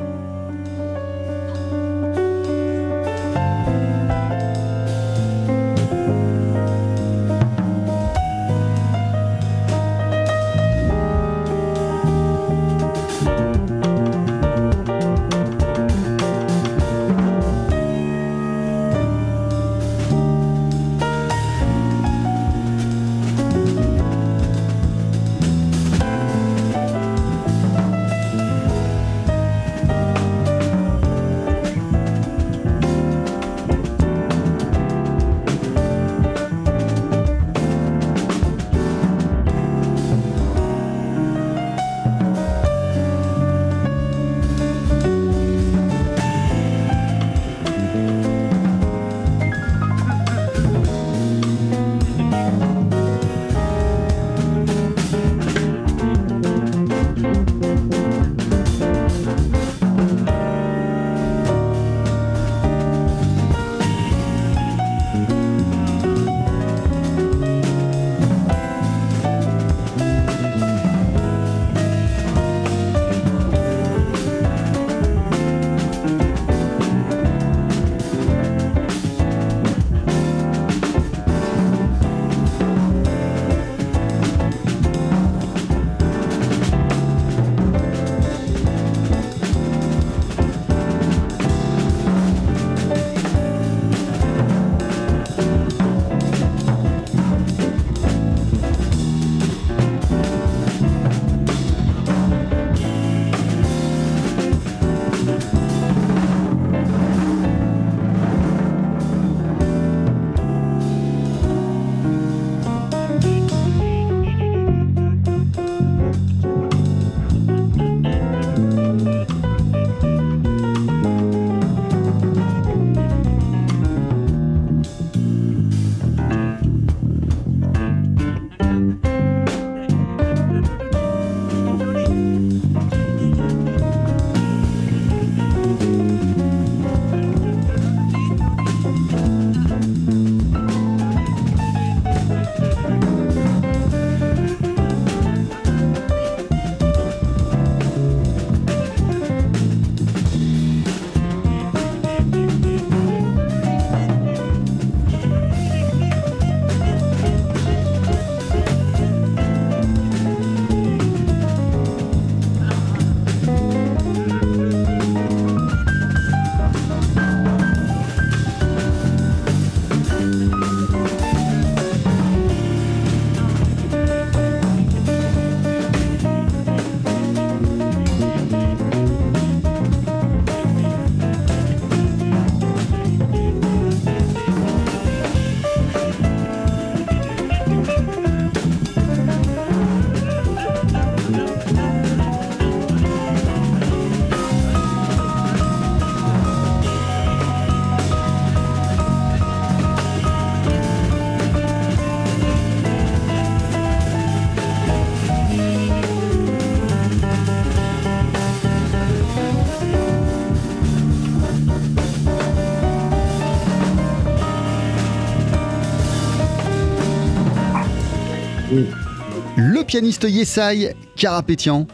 Pianiste Yesai Karapetian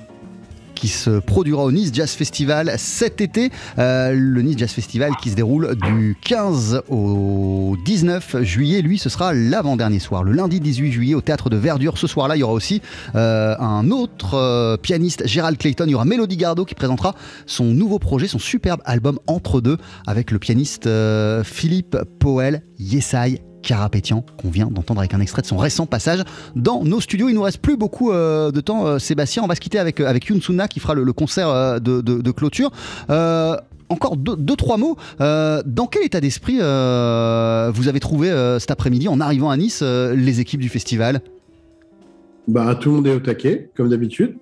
qui se produira au Nice Jazz Festival cet été. Euh, le Nice Jazz Festival qui se déroule du 15 au 19 juillet. Lui, ce sera l'avant-dernier soir, le lundi 18 juillet au Théâtre de Verdure. Ce soir-là, il y aura aussi euh, un autre euh, pianiste, Gérald Clayton. Il y aura Mélodie Gardot qui présentera son nouveau projet, son superbe album Entre deux, avec le pianiste Philippe Powell, Yesai Carapétian qu'on vient d'entendre avec un extrait de son récent passage dans nos studios. Il nous reste plus beaucoup euh, de temps, euh, Sébastien. On va se quitter avec, euh, avec Yunsuna qui fera le, concert de, clôture. encore deux, trois mots. dans quel état d'esprit vous avez trouvé cet après-midi en arrivant à Nice les équipes du festival? Bah, Tout le monde est au taquet, comme d'habitude.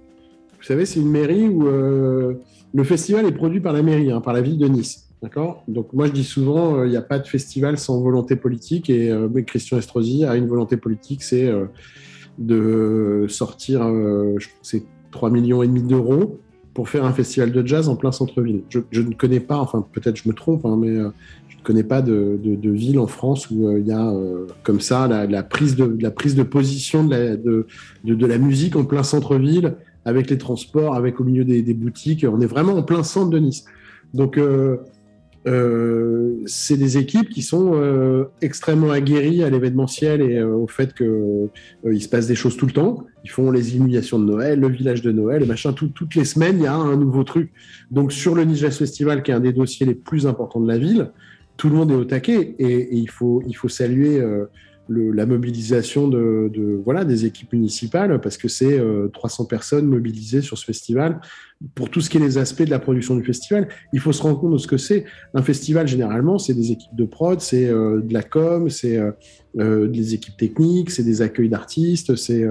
Vous savez, c'est une mairie où le festival est produit par la mairie, hein, par la ville de Nice. D'accord Donc moi je dis souvent, euh, il n'y a pas de festival sans volonté politique et euh, Christian Estrosi a une volonté politique, c'est euh, de sortir, je c'est 3 millions et demi d'euros pour faire un festival de jazz en plein centre-ville. Je, ne connais pas, enfin peut-être je me trompe, hein, mais je ne connais pas de, ville en France où il y a comme ça la, prise de, la prise de position de la, musique en plein centre-ville, avec les transports, avec au milieu des, des, boutiques. On est vraiment en plein centre de Nice. Donc euh, c'est des équipes qui sont euh, extrêmement aguerries à l'événementiel et euh, au fait qu'il il se passe des choses tout le temps. Ils font les illuminations de Noël, le village de Noël, et machin. toutes les semaines, il y a un nouveau truc. Donc sur le Niger Festival, qui est un des dossiers les plus importants de la ville, tout le monde est au taquet et, il, faut, il faut saluer la mobilisation de, voilà, des équipes municipales, parce que c'est 300 personnes mobilisées sur ce festival pour tout ce qui est les aspects de la production du festival, il faut se rendre compte de ce que c'est. Un festival, généralement, c'est des équipes de prod, c'est euh, de la com, c'est euh, euh, des équipes techniques, c'est des accueils d'artistes, c'est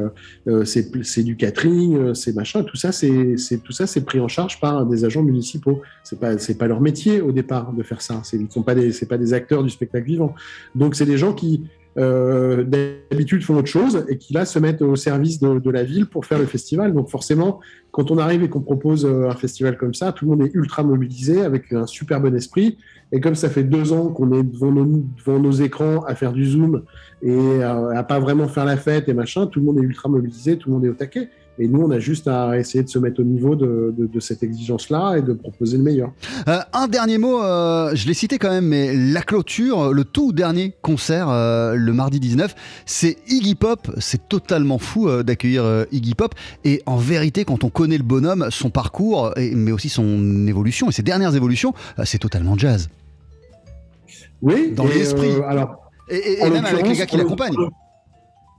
c'est du catering, c'est machin. Tout ça, c'est tout ça, c'est pris en charge par des agents municipaux. C'est pas c'est pas leur métier au départ de faire ça. Ils sont pas des c'est pas des acteurs du spectacle vivant. Donc c'est des gens qui euh, d'habitude font autre chose et qui là se mettent au service de, la ville pour faire le festival. Donc forcément, quand on arrive et qu'on propose euh, un festival comme ça, tout le monde est ultra mobilisé avec un super bon esprit. Et comme ça fait deux ans qu'on est devant nos, écrans à faire du zoom et à, à, pas vraiment faire la fête et machin, tout le monde est ultra mobilisé, tout le monde est au taquet. Et nous, on a juste à essayer de se mettre au niveau de, cette exigence-là et de proposer le meilleur. Euh, un dernier mot, euh, je l'ai cité quand même, mais la clôture, le tout dernier concert, euh, le mardi 19, c'est Iggy Pop. C'est totalement fou d'accueillir Iggy Pop. Et en vérité, quand on connaît le bonhomme, son parcours, mais aussi son évolution et ses dernières évolutions, c'est totalement jazz. Oui, dans l'esprit. alors, et, et même avec les gars qui l'accompagnent.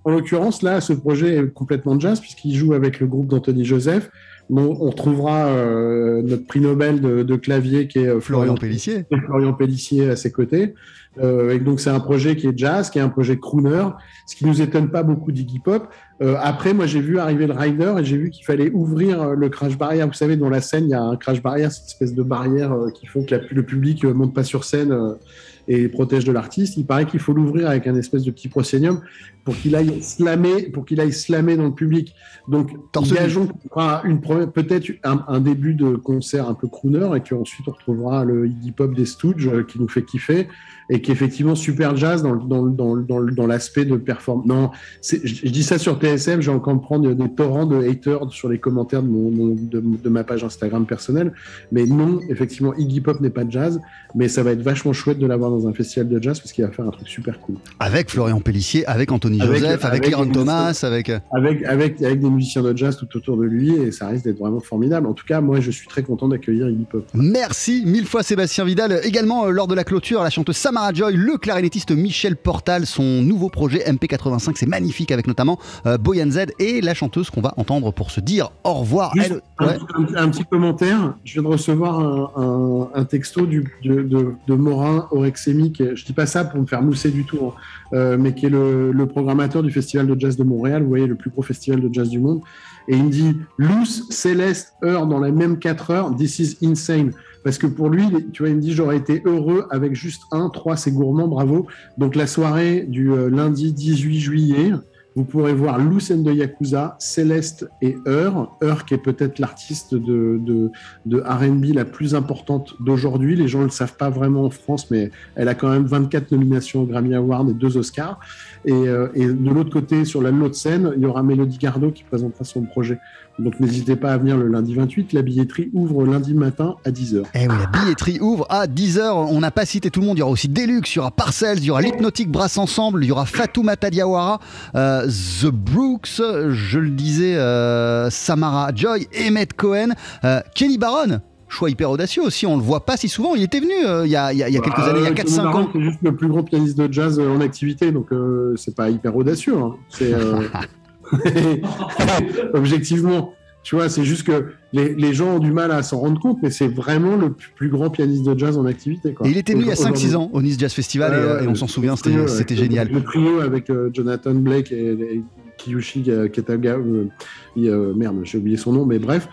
En l'occurrence, là, ce projet est complètement jazz puisqu'il joue avec le groupe d'Anthony Joseph. On retrouvera euh, notre prix Nobel de, clavier qui est euh, Florian, Pellissier. Florian Pellissier à ses côtés. Euh, et donc c'est un projet qui est jazz, qui est un projet crooner, ce qui nous étonne pas beaucoup d'Iggy Pop. après, moi j'ai vu arriver le rider et j'ai vu qu'il fallait ouvrir le crash barrière. Vous savez, dans la scène, il y a un crash barrière, cette espèce de barrière qui font que le public monte pas sur scène et protège de l'artiste. Il paraît qu'il faut l'ouvrir avec un espèce de petit proscenium pour qu'il aille slammer, pour qu'il aille slammer dans le public. Donc, engageons une peut-être un, début de concert un peu crooner et qu'ensuite on retrouvera le hip hop des Stooges euh, qui nous fait kiffer et qui est effectivement super jazz dans, dans, dans, dans, l'aspect de performance. Non, je, je, dis ça sur TSM, j'ai encore prendre des torrents de haters sur les commentaires de, mon, de, ma page Instagram personnelle. Mais non, effectivement, Iggy Pop n'est pas jazz, mais ça va être vachement chouette de l'avoir dans un festival de jazz parce qu'il va faire un truc super cool. Avec Florian Pellissier, avec Anthony Joseph, avec, avec Thomas, avec... avec... avec avec des musiciens de jazz tout autour de lui et ça risque d'être vraiment formidable. En tout cas, moi, je suis très content d'accueillir Iggy Pop. Merci mille fois Sébastien Vidal. Également, euh, lors de la clôture, la chanteuse Samara Joy, le clarinettiste Michel Portal, son nouveau projet MP85, c'est magnifique avec notamment euh, Boyan Z et la chanteuse qu'on va entendre pour se dire au revoir. un, petit commentaire. Je viens de recevoir un, texto du, de, Morin Orexémique. Je dis pas ça pour me faire mousser du tout, hein, euh, mais qui est le, le programmateur du Festival de Jazz de Montréal, vous voyez, le plus gros festival de jazz du monde. Et il me dit Loose, Céleste, Heure dans les mêmes 4 heures, this is insane. Parce que pour lui, tu vois, il me dit J'aurais été heureux avec juste un, trois, c'est gourmand, bravo. Donc la soirée du euh, lundi 18 juillet, vous pourrez voir Lucen de Yakuza, Céleste et Heur. Heur qui est peut-être l'artiste de, de, de RB la plus importante d'aujourd'hui. Les gens ne le savent pas vraiment en France, mais elle a quand même 24 nominations au Grammy Award et deux Oscars. Et, euh, de l'autre côté, sur la l'autre scène, il y aura Mélodie Gardot qui présentera son projet. Donc n'hésitez pas à venir le lundi 28. La billetterie ouvre lundi matin à 10h. Eh oui, la billetterie ouvre à 10h. On n'a pas cité tout le monde. Il y aura aussi Deluxe, il y aura Parcells, il y aura l'Hypnotique Brass Ensemble, il y aura Fatoumata Diawara, euh, The Brooks, je le disais, euh, Samara Joy, Emmett Cohen, euh, Kenny Barron. Choix hyper audacieux aussi, on le voit pas si souvent. Il était venu euh, il y, a, il y a- il y a quelques Bah, années, il y a euh, 4-5 Kenny Barron, ans. C'est juste le plus grand pianiste de jazz en activité, donc euh, c'est pas hyper audacieux. hein. C'est euh, objectivement, tu vois, c'est juste que les, les gens ont du mal à s'en rendre compte, mais c'est vraiment le plus grand pianiste de jazz en activité. Quoi. Et il était venu il y a Aujourd'hui. 5-6 ans au Nice Jazz Festival et, Ouais, euh, ouais, et on s'en souvient, c'était génial. Le trio avec euh, Jonathan Blake et, et Kiyushi euh, Kataga, euh, et, euh, merde, j'ai oublié son nom, mais bref,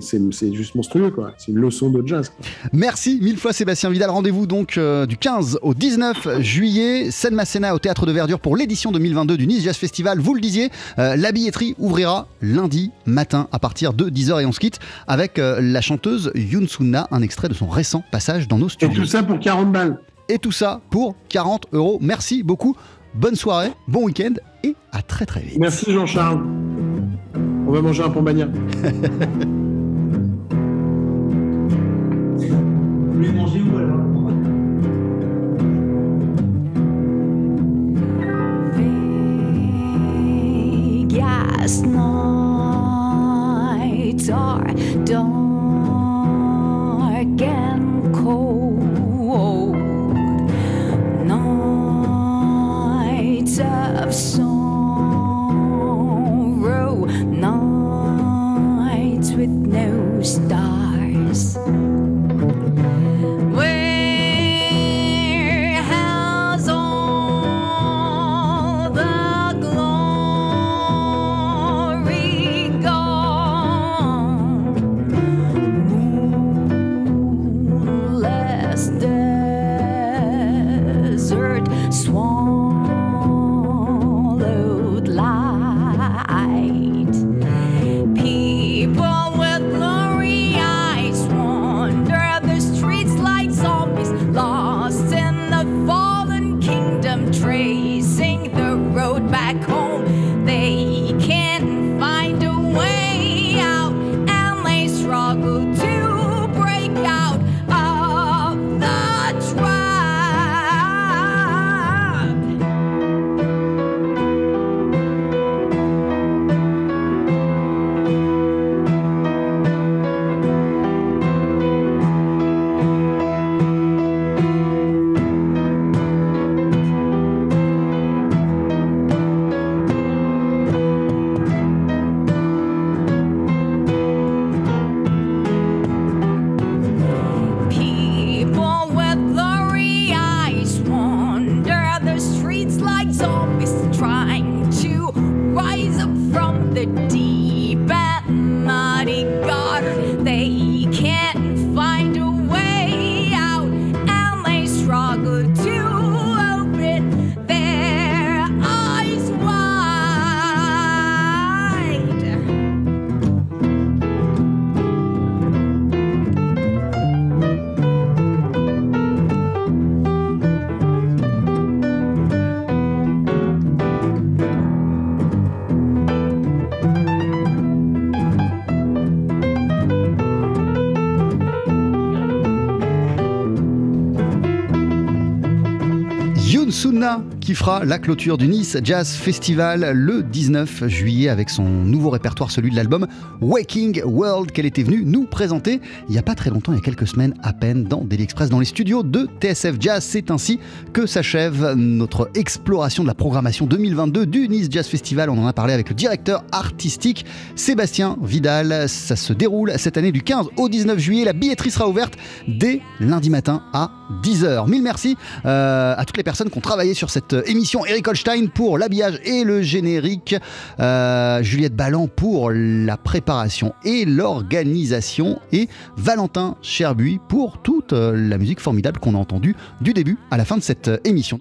c'est juste monstrueux, quoi. C'est une leçon de jazz. quoi. Merci mille fois Sébastien Vidal. Rendez-vous donc du 15 au 19 juillet, Scène Masséna au Théâtre de Verdure pour l'édition 2022 du Nice Jazz Festival. Vous le disiez, la billetterie ouvrira lundi matin à partir de 10h et on se quitte avec la chanteuse Yoon Sunna, un extrait de son récent passage dans nos Et studios. tout ça pour 40 balles. Et tout ça pour 40 euros. Merci beaucoup. Bonne soirée, bon week-end et à très très vite. Merci Jean-Charles. On va manger un pont qui fera la clôture du Nice Jazz Festival le 19 juillet avec son nouveau répertoire, celui de l'album Waking World qu'elle était venue nous présenter il n'y a pas très longtemps, il y a quelques semaines à peine dans Daily Express, dans les studios de TSF Jazz. C'est ainsi que s'achève notre exploration de la programmation 2022 du Nice Jazz Festival. On en a parlé avec le directeur artistique Sébastien Vidal. Ça se déroule cette année du 15 au 19 juillet. La billetterie sera ouverte dès lundi matin à 10h. Mille merci euh, à toutes les personnes qui ont travaillé sur cette émission. Eric Holstein pour l'habillage et le générique. Euh, Juliette Ballan pour la préparation et l'organisation. Et Valentin Cherbuis pour toute euh, la musique formidable qu'on a entendue du début à la fin de cette euh, émission.